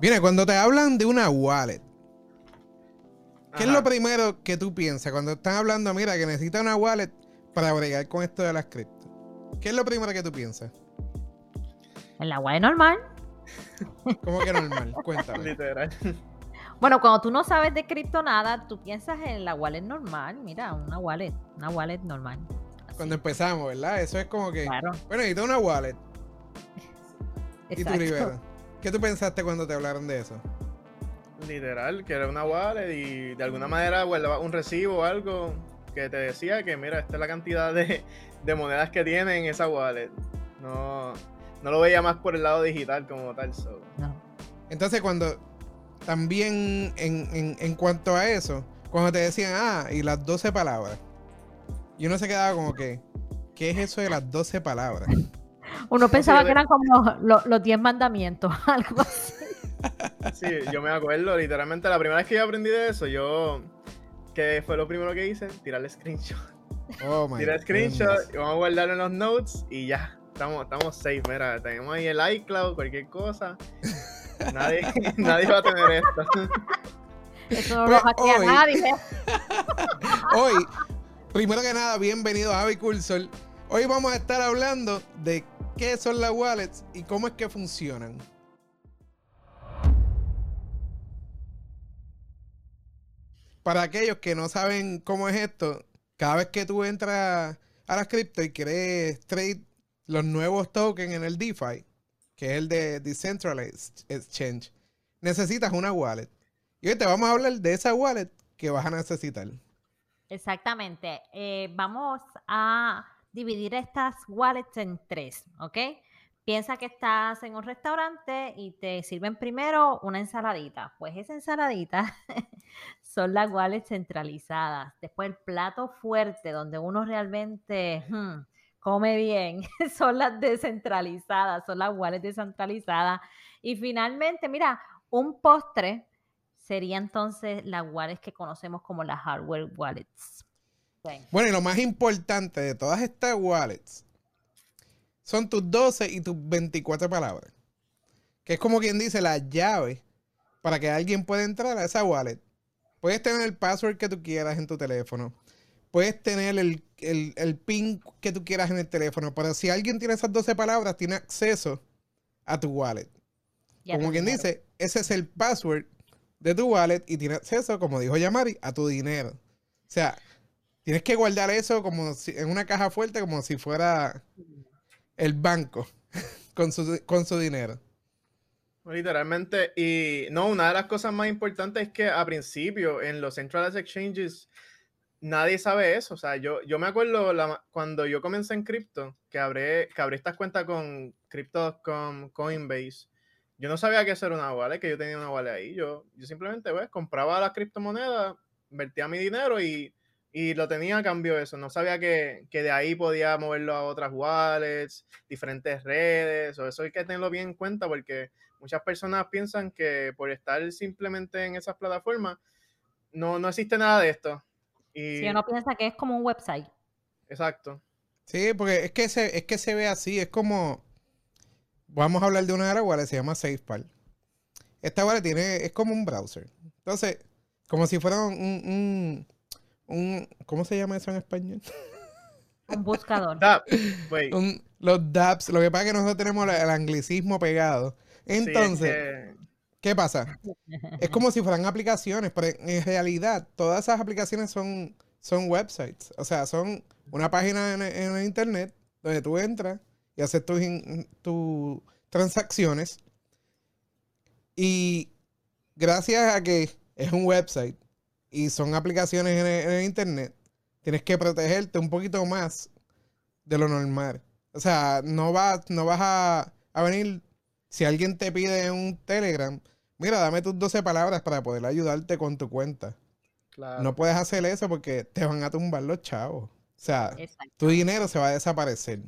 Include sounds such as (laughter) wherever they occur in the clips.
Mira, cuando te hablan de una wallet, ¿qué es lo primero que tú piensas cuando están hablando, mira, que necesita una wallet para bregar con esto de las cripto? ¿Qué es lo primero que tú piensas? En la wallet normal. (laughs) ¿Cómo que normal? Cuéntame. Literal. Bueno, cuando tú no sabes de cripto nada, tú piensas en la wallet normal. Mira, una wallet, una wallet normal. Así, Cuando empezamos, ¿verdad? Eso es como que, Claro, bueno, necesito una wallet. (laughs) ¿Y tú, exacto. ¿Qué tú pensaste cuando te hablaron de eso? Literal, que era una wallet y de alguna manera guardaba un recibo o algo que te decía que mira, esta es la cantidad de, de monedas que tiene en esa wallet. No, no lo veía más por el lado digital como tal. so. No. Entonces, cuando también en, en- en cuanto a eso, cuando te decían, ah, y las 12 palabras, y uno se quedaba como que, ¿qué es eso de las 12 palabras? Uno pensaba que eran como los, los 10 mandamientos, (laughs) algo así. Sí, yo me acuerdo, literalmente la primera vez que yo aprendí de eso, yo, que fue lo primero que hice, tirarle screenshot. Oh (laughs) my Tirar screenshot goodness. y vamos a guardarlo en los notes y ya. Estamos, estamos safe, mira, tenemos ahí el iCloud, cualquier cosa. Nadie, (laughs) nadie va a tener esto. Eso no Pues lo hackea hoy- nadie. Hoy, primero que nada, bienvenido a Javi Cursor. Hoy vamos a estar hablando de qué son las wallets y cómo es que funcionan. Para aquellos que no saben cómo es esto, cada vez que tú entras a las cripto y quieres trade los nuevos tokens en el DeFi, que es el de Decentralized Exchange, necesitas una wallet. Y hoy te vamos a hablar de esa wallet que vas a necesitar. Exactamente. Eh, vamos a dividir estas wallets en tres, ¿ok? Piensa que estás en un restaurante y te sirven primero una ensaladita. Pues esa ensaladita (laughs) son las wallets centralizadas. Después el plato fuerte donde uno realmente hmm, come bien (laughs) son las descentralizadas, son las wallets descentralizadas. Y finalmente, mira, un postre sería entonces las wallets que conocemos como las hardware wallets. Sí. Bueno, y lo más importante de todas estas wallets son tus 12 y tus 24 palabras. Que es como quien dice la llave para que alguien pueda entrar a esa wallet. Puedes tener el password que tú quieras en tu teléfono. Puedes tener el, el- el pin que tú quieras en el teléfono. Pero si alguien tiene esas 12 palabras, tiene acceso a tu wallet. Ya como quien dice, ese es el password de tu wallet y tiene acceso, como dijo Yamari, a tu dinero. O sea, tienes que guardar eso como si, en una caja fuerte, como si fuera el banco (laughs) con su, con su dinero. Literalmente, y no, una de las cosas más importantes es que a principio en los centralized exchanges nadie sabe eso. O sea, yo, yo me acuerdo la- cuando yo comencé en cripto, que abrí, que abrí estas cuentas con Crypto.com, Coinbase. Yo no sabía eso era una wallet, que yo tenía una wallet ahí. Yo, yo simplemente pues, compraba las criptomonedas, invertía mi dinero y, y lo tenía a cambio eso. No sabía que, que de ahí podía moverlo a otras wallets, diferentes redes. O eso hay que tenerlo bien en cuenta porque muchas personas piensan que por estar simplemente en esas plataformas no, no existe nada de esto. Y, Si uno piensa que es como un website. Exacto. Sí, porque es que se, es que se ve así, es como. Vamos a hablar de una de las wallets, se llama SafePal. Esta wallet tiene, es como un browser. Entonces, como si fuera un, un, un- ¿cómo se llama eso en español? Un buscador. (laughs) Da- wait, Un- los dApps. Lo que pasa es que nosotros tenemos el anglicismo pegado. sí, es Entonces, que- ¿qué pasa? (laughs) Es como si fueran aplicaciones, pero en realidad todas esas aplicaciones son, son websites. O sea, son una página en, en el internet donde tú entras y haces tus, in- tus transacciones. Y gracias a que es un website y son aplicaciones en el, en el internet, tienes que protegerte un poquito más de lo normal. O sea, no vas, no vas a, a venir, si alguien te pide en un Telegram, mira, dame tus 12 palabras para poder ayudarte con tu cuenta. claro. No puedes hacer eso porque te van a tumbar los chavos. O sea, Exacto. tu dinero se va a desaparecer.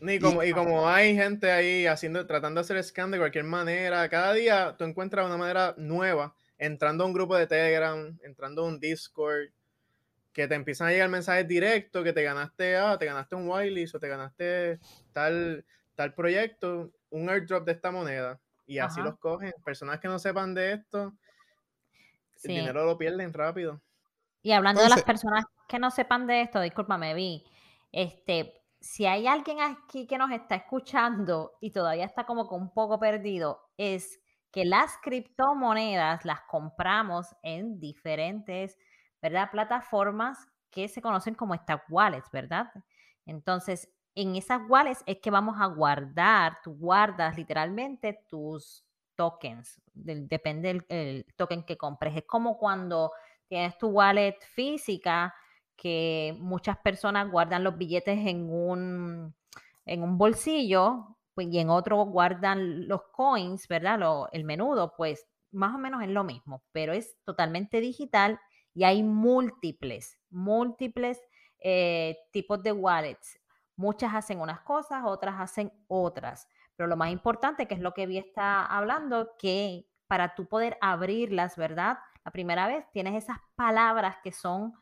Ni como, y como hay gente ahí haciendo, tratando de hacer scam de cualquier manera, cada día tú encuentras una manera nueva, entrando a un grupo de Telegram, entrando a un Discord, que te empiezan a llegar mensajes directos, que te ganaste, ah, te ganaste un whitelist o te ganaste tal, tal proyecto, un airdrop de esta moneda. y así Ajá. los cogen. Personas que no sepan de esto, Sí. el dinero lo pierden rápido. Y hablando de las personas que no sepan de esto, discúlpame, vi, este, si hay alguien aquí que nos está escuchando y todavía está como que un poco perdido, es que las criptomonedas las compramos en diferentes, ¿verdad? Plataformas que se conocen como estas wallets, ¿verdad? Entonces, en esas wallets es que vamos a guardar, tú guardas literalmente tus tokens, depende del el token que compres. Es como cuando tienes tu wallet física, que muchas personas guardan los billetes en un, en un bolsillo pues, y en otro guardan los coins, ¿verdad? Lo- el menudo, pues más o menos es lo mismo, pero es totalmente digital y hay múltiples, múltiples eh, tipos de wallets. Muchas hacen unas cosas, otras hacen otras. Pero lo más importante, que es lo que Vi está hablando, que para tú poder abrirlas, ¿verdad? La primera vez tienes esas palabras que son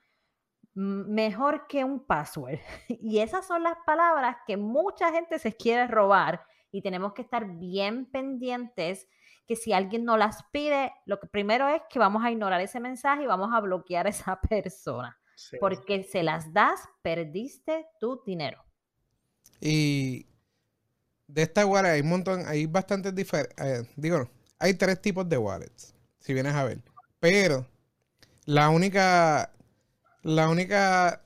mejor que un password. (laughs) Y esas son las palabras que mucha gente se quiere robar y tenemos que estar bien pendientes que si alguien no las pide, lo que primero es que vamos a ignorar ese mensaje y vamos a bloquear a (laughs) esa persona. Sí. Porque se las das, perdiste tu dinero. Y de esta wallet hay un montón, hay bastantes diferentes, digo, no, hay tres tipos de wallets, si vienes a ver. Pero la única, la única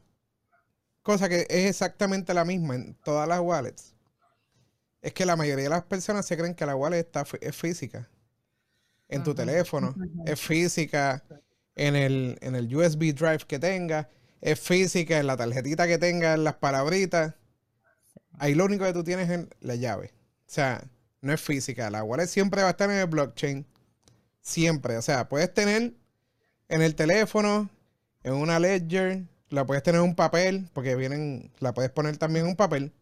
cosa que es exactamente la misma en todas las wallets es que la mayoría de las personas se creen que la wallet está, es física. En tu teléfono, es física en el, en el USB drive que tenga, es física en la tarjetita que tenga, en las palabritas. Ahí lo único que tú tienes es la llave. O sea, no es física. La wallet siempre va a estar en el blockchain. Siempre. O sea, puedes tener en el teléfono, en una ledger, la puedes tener en un papel, porque vienen, la puedes poner también en un papel.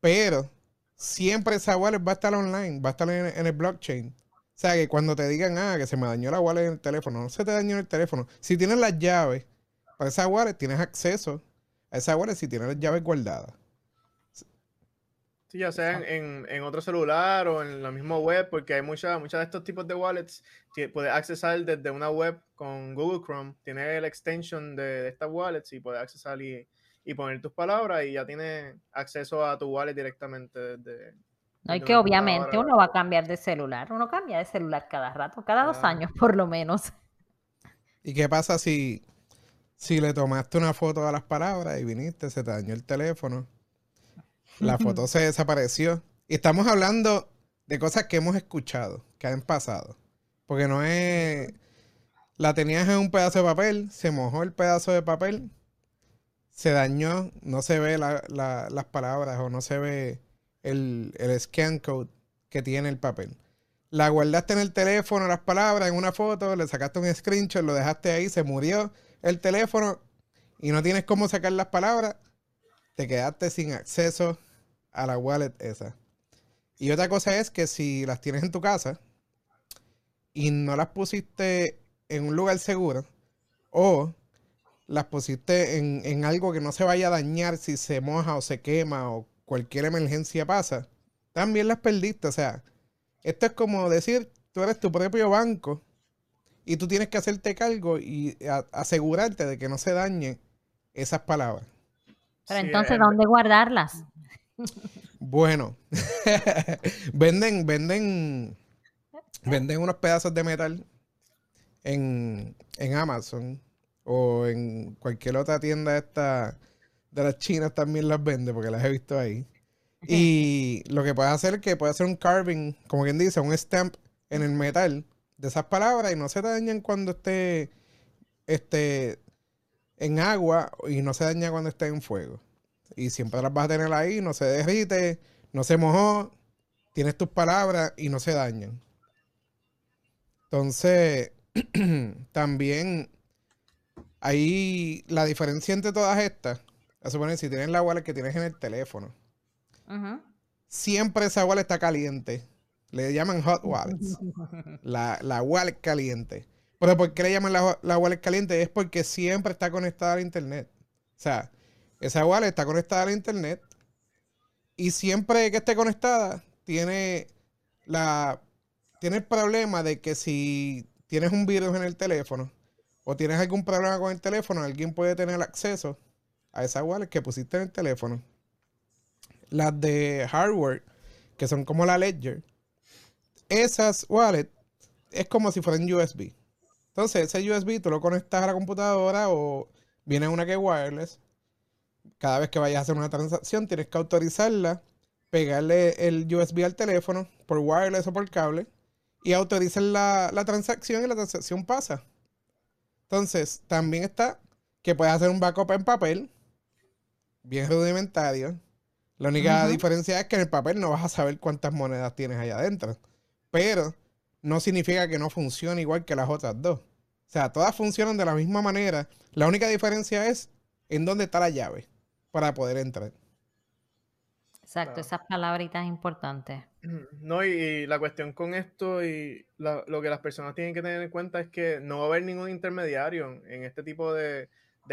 Pero siempre esa wallet va a estar online, va a estar en, el blockchain. O sea, que cuando te digan, ah, que se me dañó la wallet en el teléfono, no se te dañó en el teléfono. Si tienes las llaves para esa wallet, tienes acceso a esa wallet si tienes las llaves guardadas. Sí, ya sea en, en- en otro celular o en la misma web, porque hay muchas muchas de estos tipos de wallets que puedes accesar desde una web con Google Chrome. Tiene el extension de, de estas wallets y puedes accesar y, y poner tus palabras y ya tienes acceso a tu wallet directamente desde... No, y que obviamente uno va a cambiar de celular. Uno cambia de celular cada rato, cada dos años (laughs) por lo menos. ¿Y qué pasa si, si le tomaste una foto a las palabras y viniste, se te dañó el teléfono? La foto se desapareció. Y estamos hablando de cosas que hemos escuchado, que han pasado. Porque no es... La tenías en un pedazo de papel, se mojó el pedazo de papel, se dañó, no se ve la- la- las palabras o no se ve el, el scan code que tiene el papel. La guardaste en el teléfono, las palabras, en una foto, le sacaste un screenshot, lo dejaste ahí, se murió el teléfono y no tienes cómo sacar las palabras, te quedaste sin acceso a la wallet esa. Y otra cosa es que si las tienes en tu casa y no las pusiste en un lugar seguro o las pusiste en, en algo que no se vaya a dañar si se moja o se quema o cualquier emergencia pasa, también las perdiste. O sea, esto es como decir, tú eres tu propio banco y tú tienes que hacerte cargo y a- asegurarte de que no se dañen esas palabras. Pero entonces, en- ¿dónde guardarlas? Bueno, (laughs) venden, venden, venden unos pedazos de metal en, en Amazon o en cualquier otra tienda esta de las chinas también las vende porque las he visto ahí. Y lo que puedes hacer es que puedes hacer un carving, como quien dice, un stamp en el metal de esas palabras y no se dañan cuando esté este, en agua y no se daña cuando esté en fuego. Y siempre las vas a tener ahí, no se derrite, no se mojó, tienes tus palabras y no se dañan. Entonces, (clears throat) también ahí la diferencia entre todas estas, a suponer si tienes la wallet que tienes en el teléfono, Ujú. siempre esa wallet está caliente. Le llaman hot wallets. (laughs) La, la wallet caliente. Pero ¿por qué le llaman la, la wallet caliente? Es porque siempre está conectada al internet. O sea, esa wallet está conectada al internet y siempre que esté conectada tiene la, tiene el problema de que si tienes un virus en el teléfono o tienes algún problema con el teléfono, alguien puede tener acceso a esa wallet que pusiste en el teléfono. Las de hardware, que son como la Ledger, esas wallets es como si fueran USB. Entonces, ese USB tú lo conectas a la computadora o viene una que es wireless. Cada vez que vayas a hacer una transacción, tienes que autorizarla, pegarle el USB al teléfono por wireless o por cable y autorizar la, la transacción y la transacción pasa. Entonces, también está que puedes hacer un backup en papel, bien rudimentario. La única diferencia es que en el papel no vas a saber cuántas monedas tienes allá adentro. Pero no significa que no funcione igual que las otras dos. O sea, todas funcionan de la misma manera. La única diferencia es en dónde está la llave para poder entrar. Exacto, esas palabritas importantes. (clears throat) No, y, la cuestión con esto y lo que las personas tienen que tener en cuenta es que no va a haber ningún intermediario en este tipo de,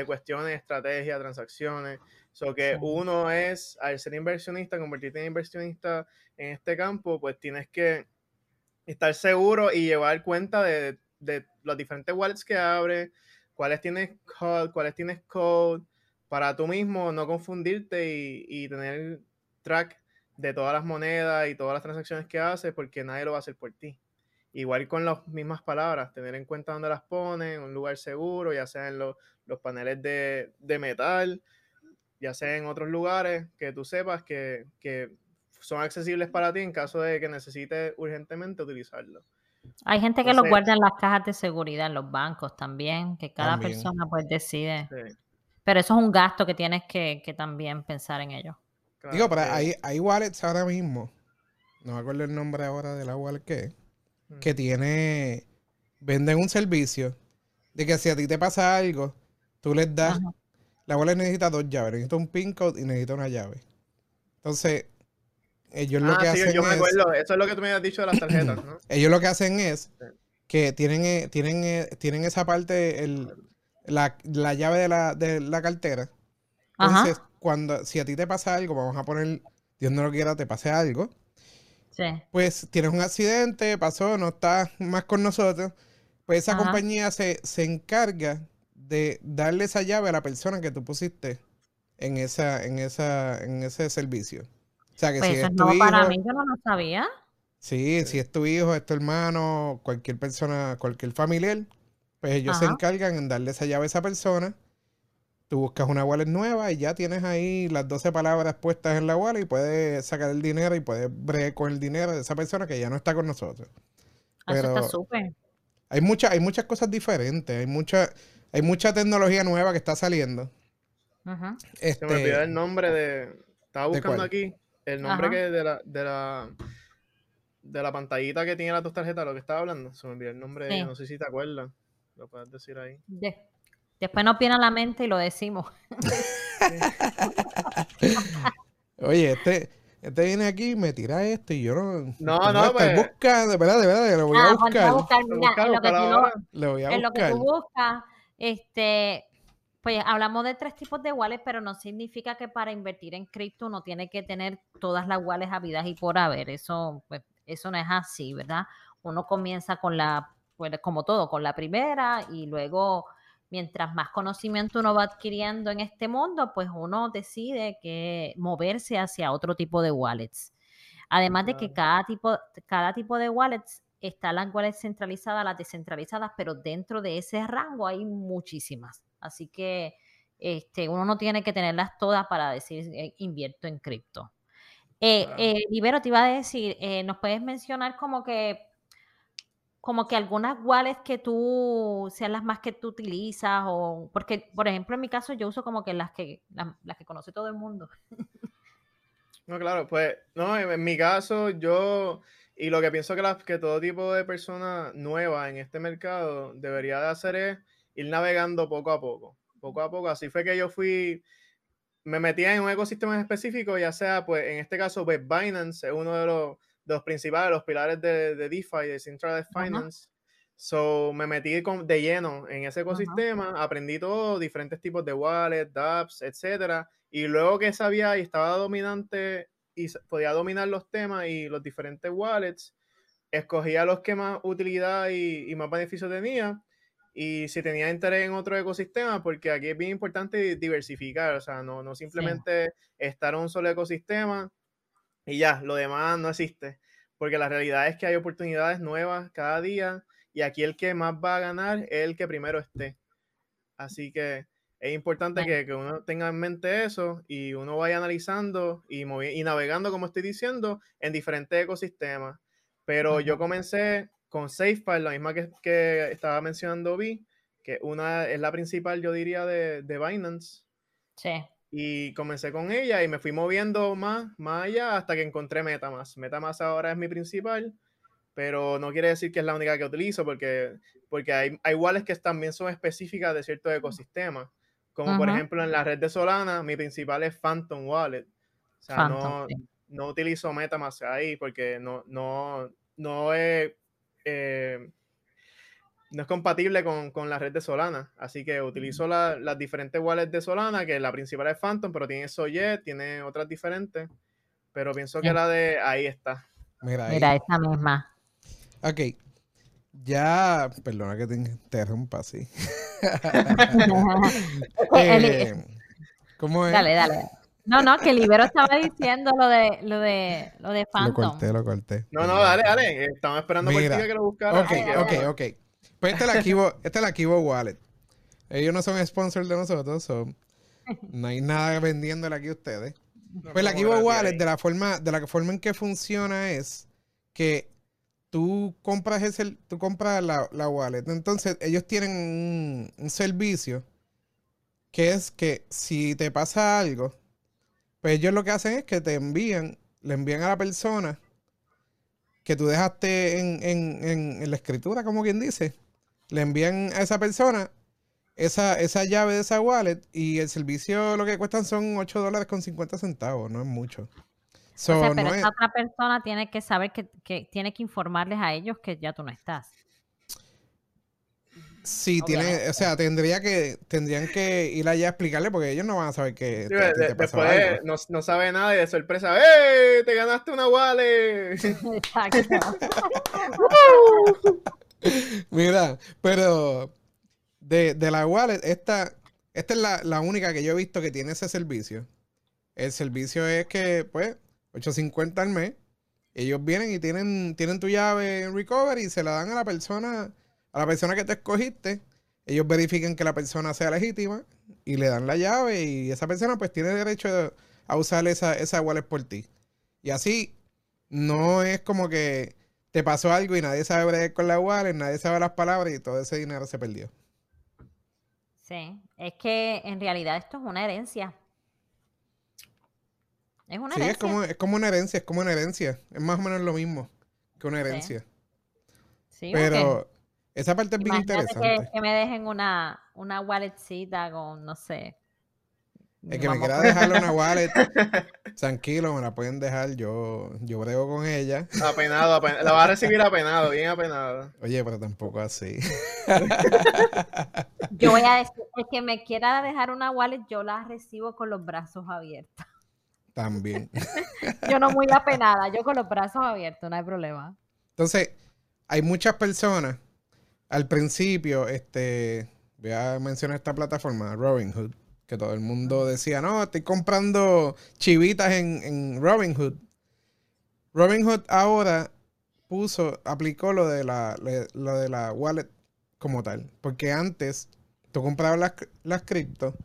cuestiones, estrategias, transacciones. So que uno es, al ser inversionista, convertirte en inversionista en este campo, pues tienes que estar seguro y llevar cuenta de, los diferentes wallets que abre, cuáles tienes code, cuáles tienes code, para tú mismo no confundirte y, tener track de todas las monedas y todas las transacciones que haces, porque nadie lo va a hacer por ti. Igual con las mismas palabras, tener en cuenta dónde las pones, en un lugar seguro, ya sea en los, paneles de, metal, ya sea en otros lugares que tú sepas que, que son accesibles para ti en caso de que necesites urgentemente utilizarlo. Hay gente que lo guarda en las cajas de seguridad, en los bancos también, que cada persona pues decide. Pero eso es un gasto que tienes que, también pensar en ello. Digo, pero hay, hay wallets ahora mismo, no me acuerdo el nombre ahora de la wallet que mm. que tiene, venden un servicio de que si a ti te pasa algo, tú les das, la wallet necesita dos llaves, necesita un pin code y necesita una llave. Entonces, ellos lo ah, que hacen yo me acuerdo. Eso es lo que tú me has dicho de las tarjetas, ¿no? (clears throat) ellos lo que hacen es que tienen, eh, tienen, eh, tienen esa parte, el, la, llave de la, de la cartera. Entonces, cuando, si a ti te pasa algo, vamos a poner, Dios no lo quiera, te pase algo. Sí. Pues tienes un accidente, pasó, no estás más con nosotros. Pues esa compañía se, se encarga de darle esa llave a la persona que tú pusiste en esa, en esa, en ese servicio. O sea, que pues si es tu hijo, para mí, yo no lo sabía. Sí, si es tu hijo, es tu hermano, cualquier persona, cualquier familiar, pues ellos se encargan en darle esa llave a esa persona. Tú buscas una wallet nueva y ya tienes ahí las 12 palabras puestas en la wallet y puedes sacar el dinero y puedes bregar con el dinero de esa persona que ya no está con nosotros. Eso está súper. Hay, mucha, hay muchas cosas diferentes, hay mucha, hay mucha tecnología nueva que está saliendo. Se me olvidó el nombre de... Estaba buscando aquí el nombre que de la, de la de la pantallita que tiene las dos tarjetas, lo que estaba hablando, se me olvidó el nombre, no sé si te acuerdas, lo puedes decir ahí. después nos viene a la mente y lo decimos. (laughs) Oye, este, este viene aquí y me tira esto y yo no. No, no, pues. buscando, de verdad, de verdad, lo voy a buscar. lo voy a buscar. En lo que tú buscas, este, pues hablamos de tres tipos de wallets, pero no significa que para invertir en cripto uno tiene que tener todas las wallets habidas y por haber. Eso, pues, eso no es así, ¿verdad? Uno comienza con la, pues, como todo, con la primera y luego, mientras más conocimiento uno va adquiriendo en este mundo, pues uno decide que moverse hacia otro tipo de wallets. Además de que cada tipo, cada tipo de wallets está las wallets centralizadas, las descentralizadas, pero dentro de ese rango hay muchísimas. Así que este, uno no tiene que tenerlas todas para decir eh, invierto en cripto. Eh, eh, Ibero, te iba a decir, eh, ¿nos puedes mencionar como que como que algunas wallets que tú sean las más que tú utilizas o porque por ejemplo en mi caso yo uso como que las que las, que conoce todo el mundo no claro pues no en, mi caso yo y lo que pienso que, que todo tipo de persona nueva en este mercado debería de hacer es ir navegando poco a poco, poco a poco. Así fue que yo fui, me metía en un ecosistema específico, ya sea, pues, en este caso, pues, Binance es uno de los, de los principales, los pilares de, de DeFi, de Centralized Finance. So, me metí con, de lleno en ese ecosistema, aprendí todo, diferentes tipos de wallets, dApps, etcétera. Y luego que sabía y estaba dominante y podía dominar los temas y los diferentes wallets, escogía los que más utilidad y, más beneficio tenía. Y si tenía interés en otro ecosistema, porque aquí es bien importante diversificar, o sea, no, no simplemente estar en un solo ecosistema y ya, lo demás no existe. Porque la realidad es que hay oportunidades nuevas cada día y aquí el que más va a ganar es el que primero esté. Así que es importante que, uno tenga en mente eso y uno vaya analizando y, y navegando, como estoy diciendo, en diferentes ecosistemas. Pero yo comencé con SafePal, la misma que, que, estaba mencionando Vi, que una es la principal, yo diría, de, de Binance. Sí. Y comencé con ella y me fui moviendo más, más allá hasta que encontré MetaMask. MetaMask ahora es mi principal, pero no quiere decir que es la única que utilizo porque, porque hay, hay wallets que también son específicas de ciertos ecosistemas. Como por ejemplo en la red de Solana, mi principal es Phantom Wallet. O sea, no, no utilizo MetaMask ahí porque no, no, no es... Eh, no es compatible con, la red de Solana. Así que utilizo las diferentes wallets de Solana, que la principal es Phantom, pero tiene Soyet, tiene otras diferentes. Pero pienso que la de ahí está. Mira, Mira esta misma. Ok. Ya, perdona que te interrumpa así. (laughs) Eh, ¿Cómo es? Dale, dale. No, no, que Libero estaba diciendo lo de lo de lo de Phantom. Lo corté, lo corté. No, no, dale, dale. Estamos esperando por ti que lo buscara. Ok, ok, ok. Pues esta es la Kibo, esta es la Kibo Wallet. Ellos no son sponsors de nosotros, so no hay nada vendiéndole aquí a ustedes. pues la Kibo Wallet, de la forma, de la forma en que funciona es que tú compras ese, tú compras la, la wallet. Entonces, ellos tienen un, un, servicio que es que si te pasa algo, pues ellos lo que hacen es que te envían, le envían a la persona que tú dejaste en, en, en, la escritura, como quien dice, le envían a esa persona esa, esa llave de esa wallet y el servicio lo que cuestan son 8 dólares con 50 centavos, no es mucho. pero esa otra persona tiene que saber que, que, tiene que informarles a ellos que ya tú no estás. Sí, tiene, o sea, tendría que, tendrían que ir allá a explicarle porque ellos no van a saber que después no, no, sabe nada y de sorpresa, ¡eh! ¡Te ganaste una wallet! (laughs) (laughs) (laughs) (laughs) Mira, pero de, de, la wallet, esta, esta es la, la, única que yo he visto que tiene ese servicio. El servicio es que, pues, 8.50 al mes, ellos vienen y tienen, tienen tu llave en recovery y se la dan a la persona a la persona que te escogiste, ellos verifican que la persona sea legítima y le dan la llave y esa persona pues tiene derecho a usar esa, esa wallet por ti. Y así no es como que te pasó algo y nadie sabe bregar con la wallet, nadie sabe las palabras y todo ese dinero se perdió. Sí, es que en realidad esto es una herencia. Es una sí, herencia. Es como, es como una herencia, es como una herencia. Es más o menos lo mismo que una herencia. Sí. Pero, esa parte es bien interesante. Que, me dejen una, una walletcita con, no sé. El que me quiera dejarle una wallet, (laughs) tranquilo, me la pueden dejar. Yo, yo brego con ella. Apenado, apenado. La va a recibir apenado, bien apenado. Oye, pero tampoco así. (laughs) Yo voy a decir, el que me quiera dejar una wallet, yo la recibo con los brazos abiertos. También. (laughs) yo no muy apenada, yo con los brazos abiertos, no hay problema. Entonces, hay muchas personas al principio, este, voy a mencionar esta plataforma, Robinhood, que todo el mundo decía, no, estoy comprando chivitas en, en Robinhood. Robinhood ahora puso, aplicó lo de la, lo de la wallet como tal. Porque antes tú comprabas las, las cripto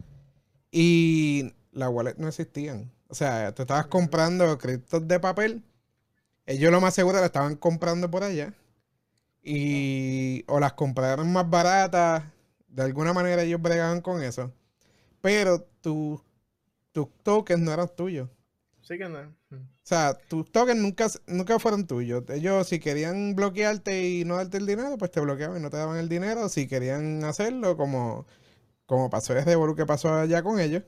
y las wallets no existían. O sea, tú estabas comprando criptos de papel. Ellos lo más seguro la estaban comprando por allá y o las compraron más baratas, de alguna manera ellos bregaban con eso, pero tus tokens no eran tuyos. Sí que no. O sea, tus tokens nunca, nunca fueron tuyos. Ellos si querían bloquearte y no darte el dinero, pues te bloqueaban y no te daban el dinero. Si querían hacerlo, como, como pasó desde Bolu que pasó allá con ellos.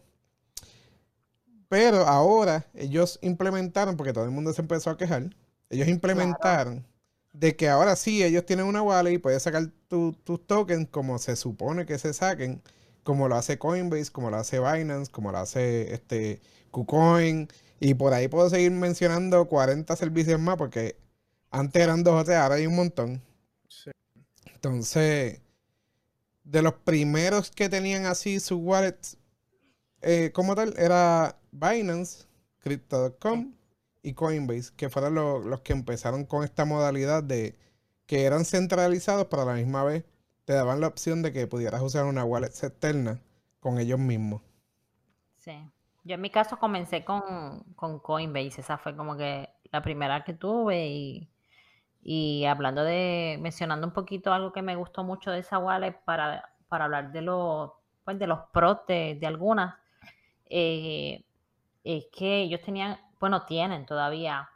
Pero ahora ellos implementaron, porque todo el mundo se empezó a quejar, ellos implementaron de que ahora sí ellos tienen una wallet y puedes sacar tus tokens como se supone que se saquen, como lo hace Coinbase, como lo hace Binance, como lo hace este KuCoin. Y por ahí puedo seguir mencionando 40 servicios más porque Antes eran dos o tres, ahora hay un montón. Sí. Entonces, de los primeros que tenían así sus wallets eh, como tal, era Binance, Crypto.com y Coinbase, que fueron lo- los que empezaron con esta modalidad de que eran centralizados, pero a la misma vez te daban la opción de que pudieras usar una wallet externa con ellos mismos. Sí. Yo en mi caso comencé con, con Coinbase, esa fue como que la primera que tuve y, y hablando de, mencionando un poquito algo que me gustó mucho de esa wallet para, para hablar de los, pues de los pros de, de algunas, eh, es que ellos tenían, bueno, tienen todavía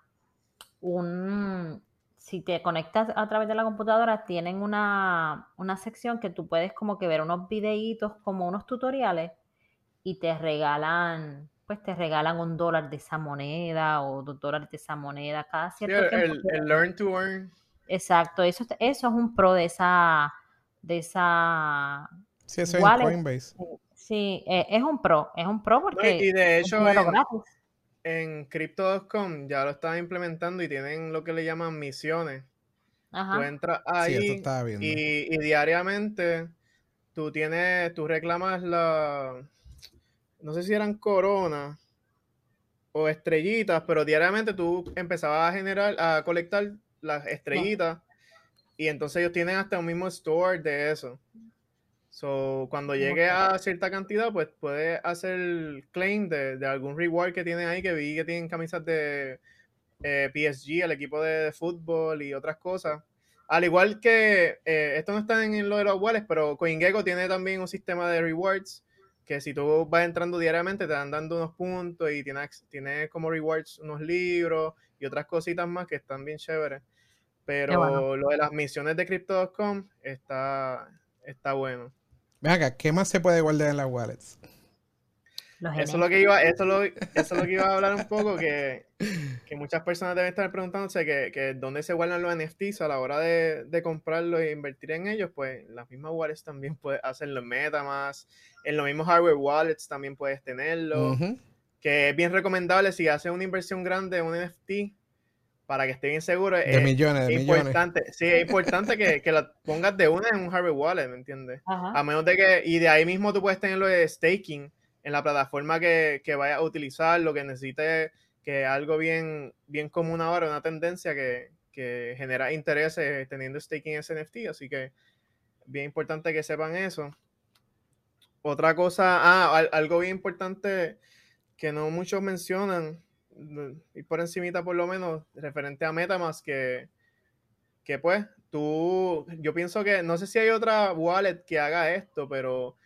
un, si te conectas a través de la computadora, tienen una, una sección que tú puedes como que ver unos videitos, como unos tutoriales, y te regalan, pues te regalan un dólar de esa moneda o dos dólares de esa moneda cada cierto el, tiempo. el- learn to earn. Exacto, eso, es- eso es un pro de esa, de esa, Sí, eso es. Coinbase. sí, eh, es un pro, es un pro No, y- porque y de hecho. En Crypto.com ya lo están implementando y tienen lo que le llaman misiones. Tú Ajá. entras Sí, eso ahí estaba viendo. y, y diariamente tú tienes, tú reclamas la, no sé si eran coronas o estrellitas, pero diariamente tú empezabas a generar, a colectar las estrellitas y entonces ellos tienen hasta un mismo store de eso. So, cuando llegue a cierta cantidad, pues puedes hacer claim de, de algún reward que tienen ahí, que vi que tienen camisas de eh, PSG, el equipo de fútbol y otras cosas. Al igual que, eh, esto no está en lo de los wallets, pero CoinGecko tiene también un sistema de rewards que si tú vas entrando diariamente te van dando unos puntos y tiene, ac- tiene como rewards unos libros y otras cositas más que están bien chéveres. Pero bueno. lo de las misiones de Crypto.com está, está bueno. Ven acá, ¿qué más se puede guardar en las wallets? Eso es lo que iba, eso lo, eso es lo que iba a hablar un poco, que, que muchas personas deben estar preguntándose que, que dónde se guardan los NFTs a la hora de, de comprarlos e invertir en ellos, pues las mismas wallets también puedes hacerlo en MetaMask, en los mismos hardware wallets también puedes tenerlo, que es bien recomendable si haces una inversión grande en un NFT, para que esté bien seguro, De es, millones, de es millones. importante, sí, es importante que, que la pongas de una en un hardware wallet, ¿me entiendes? Ajá. A menos de que, y de ahí mismo tú puedes tenerlo de staking en la plataforma que, que vayas a utilizar, lo que necesites, que algo bien, bien común ahora, una tendencia que, que genera intereses teniendo staking en ese NFT, así que bien importante que sepan eso. Otra cosa, ah, al- algo bien importante que no muchos mencionan, y por encimita por lo menos, referente a Metamask, que, que pues tú, yo pienso que, no sé si hay otra wallet que haga esto, pero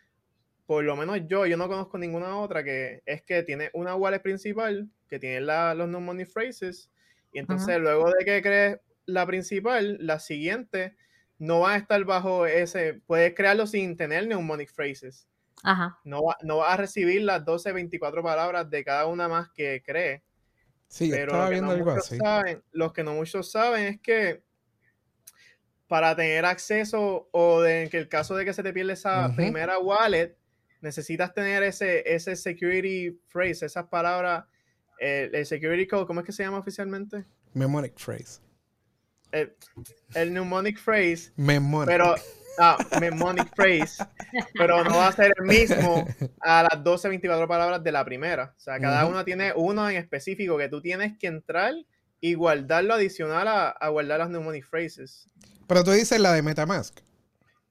por lo menos yo, yo no conozco ninguna otra que es que tiene una wallet principal, que tiene la- los no money phrases, y entonces luego de que crees la principal, la siguiente no va a estar bajo ese, puedes crearlo sin tener money phrases. Ajá. No va, no va a recibir las 12, 24 palabras de cada una más que cree. Sí, Pero estaba lo que viendo no algo muchos así. saben, los que no muchos saben es que para tener acceso o de, en que el caso de que se te pierda esa primera wallet, necesitas tener ese, ese security phrase, esas palabras, el security code, ¿cómo es que se llama oficialmente? Mnemonic phrase. El, el mnemonic phrase, Mnemonic. pero, ah, mnemonic phrase, pero no va a ser el mismo a las 12, 24 palabras de la primera. O sea, cada una tiene uno en específico que tú tienes que entrar y guardarlo adicional a, a guardar las mnemonic phrases. Pero tú dices la de Metamask.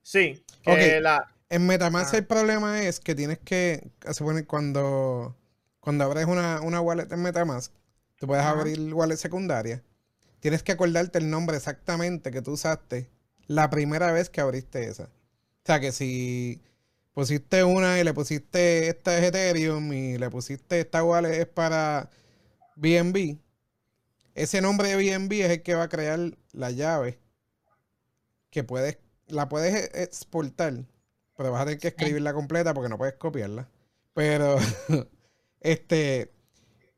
Sí, que Ok. la, En Metamask Ah. el problema es que tienes que, se supone cuando, cuando abres una, una wallet en Metamask, tú puedes abrir wallet secundaria, tienes que acordarte el nombre exactamente que tú usaste la primera vez que abriste esa. O sea que si pusiste una y le pusiste esta es Ethereum y le pusiste esta wallet es para BNB, ese nombre de BNB es el que va a crear la llave que puedes, la puedes exportar, pero vas a tener que escribirla completa porque no puedes copiarla. Pero, (laughs) este,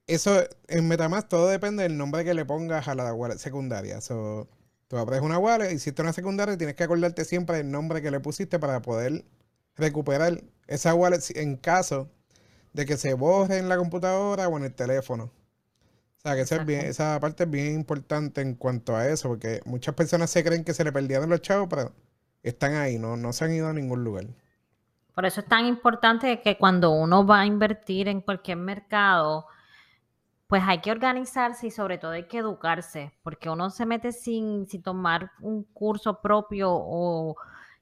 eso en Metamask todo depende del nombre que le pongas a la wallet secundaria. So, tú abres una wallet, hiciste una secundaria y tienes que acordarte siempre del nombre que le pusiste para poder recuperar esa wallet en caso de que se borre en la computadora o en el teléfono. O O sea, que esa, es bien- esa parte es bien importante en cuanto a eso, porque muchas personas se creen que se le perdieron los chavos, pero están ahí, no, no se han ido a ningún lugar. Por eso es tan importante que cuando uno va a invertir en cualquier mercado, pues hay que organizarse y sobre todo hay que educarse, porque uno se mete sin, sin tomar un curso propio o,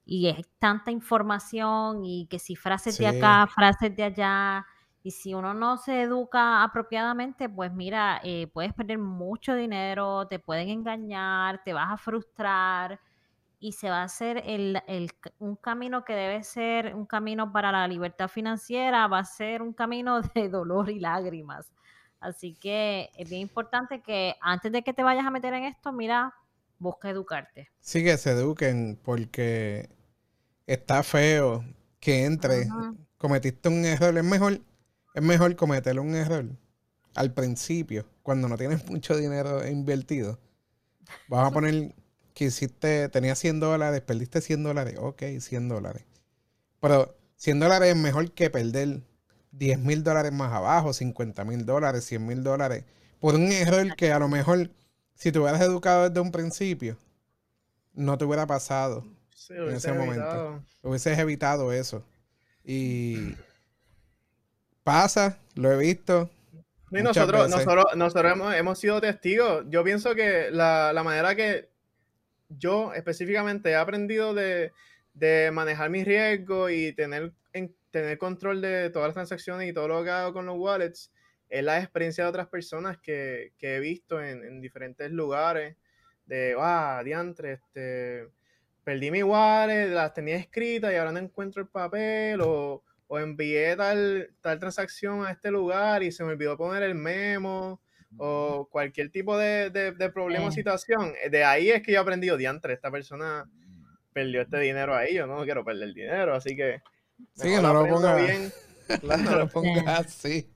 y es tanta información y que si frases de acá, frases de allá, y si uno no se educa apropiadamente, pues mira, eh, puedes perder mucho dinero, te pueden engañar, te vas a frustrar y se va a hacer el, el un camino que debe ser un camino para la libertad financiera, va a ser un camino de dolor y lágrimas. Así que es bien importante que antes de que te vayas a meter en esto, mira, busca educarte. Sí que se eduquen, porque está feo que entre. Cometiste un error, es mejor, es mejor cometer un error al principio, cuando no tienes (laughs) mucho dinero invertido. Vamos a (laughs) poner que hiciste, tenías 100 dólares, perdiste 100 dólares, ok, 100 dólares. Pero 100 dólares es mejor que perder 10 mil dólares más abajo, 50 mil dólares, 100 mil dólares, por un error que a lo mejor, si te hubieras educado desde un principio, no te hubiera pasado. Sí, en ese momento. Hubieses evitado eso. Y pasa, lo he visto. Y nosotros, veces. nosotros, nosotros hemos, hemos sido testigos. Yo pienso que la, la manera que yo específicamente he aprendido de, de manejar mis riesgos y tener, en- tener control de todas las transacciones y todo lo que hago con los wallets es la experiencia de otras personas que, que he visto en, en diferentes lugares. De, ah, diantre, este, perdí mi wallet, las tenía escritas y ahora no encuentro el papel o o envié tal, tal transacción a este lugar y se me olvidó poner el memo o cualquier tipo de, de- de problema o Sí. situación. De ahí es que yo aprendí, diantre, esta persona perdió este dinero ahí, yo no quiero perder dinero, así que... Sí, no lo ponga- bien. (laughs) No lo pongas (laughs) así.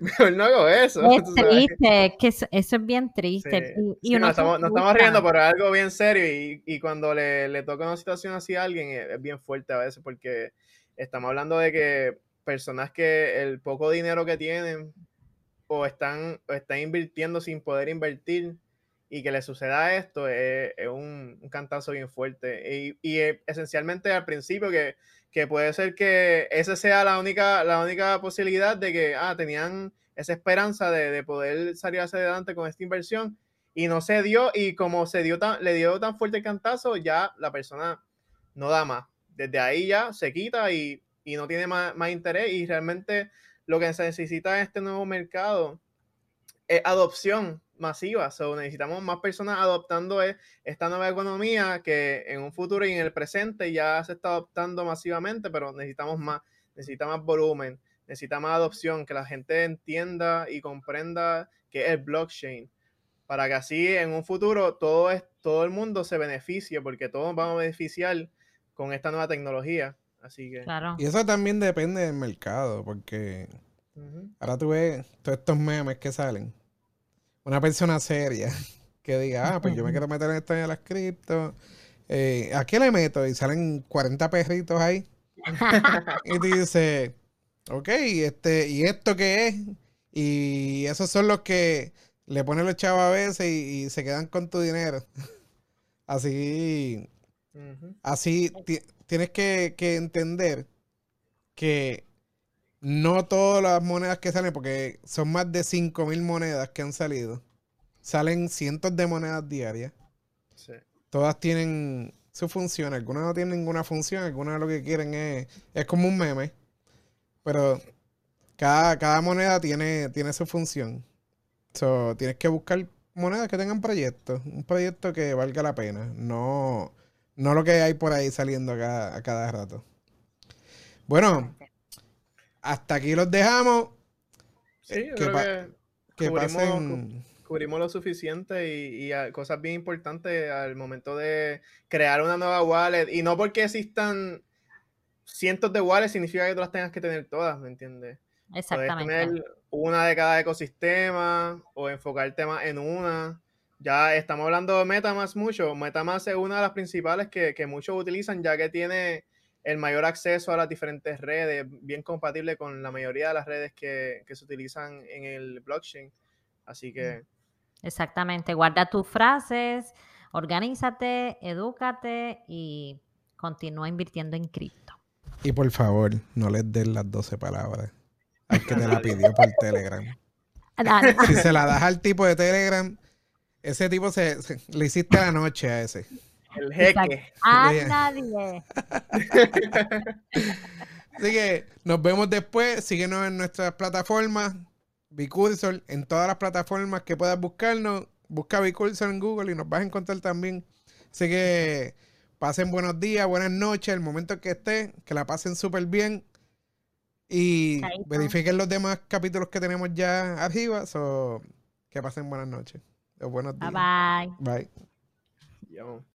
mejor no hago eso. Es (laughs) triste, es que eso, eso es bien triste. Sí. Y, Sí, se estamos, nos estamos riendo, pero es algo bien serio y, y cuando le, le toca una situación así a alguien es, es bien fuerte a veces porque estamos hablando de que personas que el poco dinero que tienen o están, o están invirtiendo sin poder invertir y que le suceda esto es, es un, un cantazo bien fuerte. Y, y, eh, esencialmente al principio que, que puede ser que esa sea la única, la única posibilidad de que ah, tenían esa esperanza de, de poder salir hacia adelante con esta inversión y no se dio y como se dio tan, le dio tan fuerte el cantazo, ya la persona no da más. Desde ahí ya se quita y, y no tiene más, más interés y realmente lo que se necesita en este nuevo mercado es adopción masiva. So, necesitamos más personas adoptando e- esta nueva economía que en un futuro y en el presente ya se está adoptando masivamente, pero necesitamos más, necesita más volumen, necesita más adopción, que la gente entienda y comprenda que es el blockchain, para que así en un futuro todo, es, todo el mundo se beneficie, porque todos vamos a beneficiar con esta nueva tecnología. Así que... Claro. Y eso también depende del mercado, porque ahora tú ves todos estos memes que salen. Una persona seria (laughs) que diga, ah, pues yo me quiero meter en esto de las cripto. Eh, ¿A qué le meto? Y salen 40 perritos ahí. Y tú dices, ok, este, ¿y esto qué es? Y esos son los que le ponen los chavos a veces y, y se quedan con tu dinero. (laughs) Así, así ti- tienes que, que entender que no todas las monedas que salen, porque son más de 5.000 monedas que han salido, salen cientos de monedas diarias. Sí. Todas tienen su función, algunas no tienen ninguna función, algunas lo que quieren es, es como un meme, pero cada, cada moneda tiene, tiene su función. So, tienes que buscar monedas que tengan proyectos, un proyecto que valga la pena, no, no lo que hay por ahí saliendo a cada, a cada rato. Bueno, hasta aquí los dejamos. Sí, yo que creo pa- que Que Cubrimos- pasen. cubrimos lo suficiente y, y, cosas bien importantes al momento de crear una nueva wallet. Y no porque existan cientos de wallets significa que tú las tengas que tener todas, ¿me entiendes? Puedes Exactamente. tener una de cada ecosistema o enfocarte más en una. Ya estamos hablando de Metamask mucho. Metamask es una de las principales que, que muchos utilizan ya que tiene el mayor acceso a las diferentes redes, bien compatible con la mayoría de las redes que, que se utilizan en el blockchain. Así que... Exactamente, guarda tus frases, organízate, edúcate y continúa invirtiendo en cripto. Y por favor, no les den las 12 palabras al que te la pidió por Telegram. (laughs) Si se la das al tipo de Telegram, ese tipo se, le hiciste la noche a ese. El jeque. A nadie. (laughs) Así que nos vemos después. Síguenos en nuestras plataformas. Bicursor, en todas las plataformas que puedas buscarnos. Busca Bicursor en Google y nos vas a encontrar también. Así que pasen buenos días, buenas noches, el momento que estén, que la pasen súper bien. Y verifiquen los demás capítulos que tenemos ya arriba. So, que pasen buenas noches. O buenos días. Bye bye. Bye.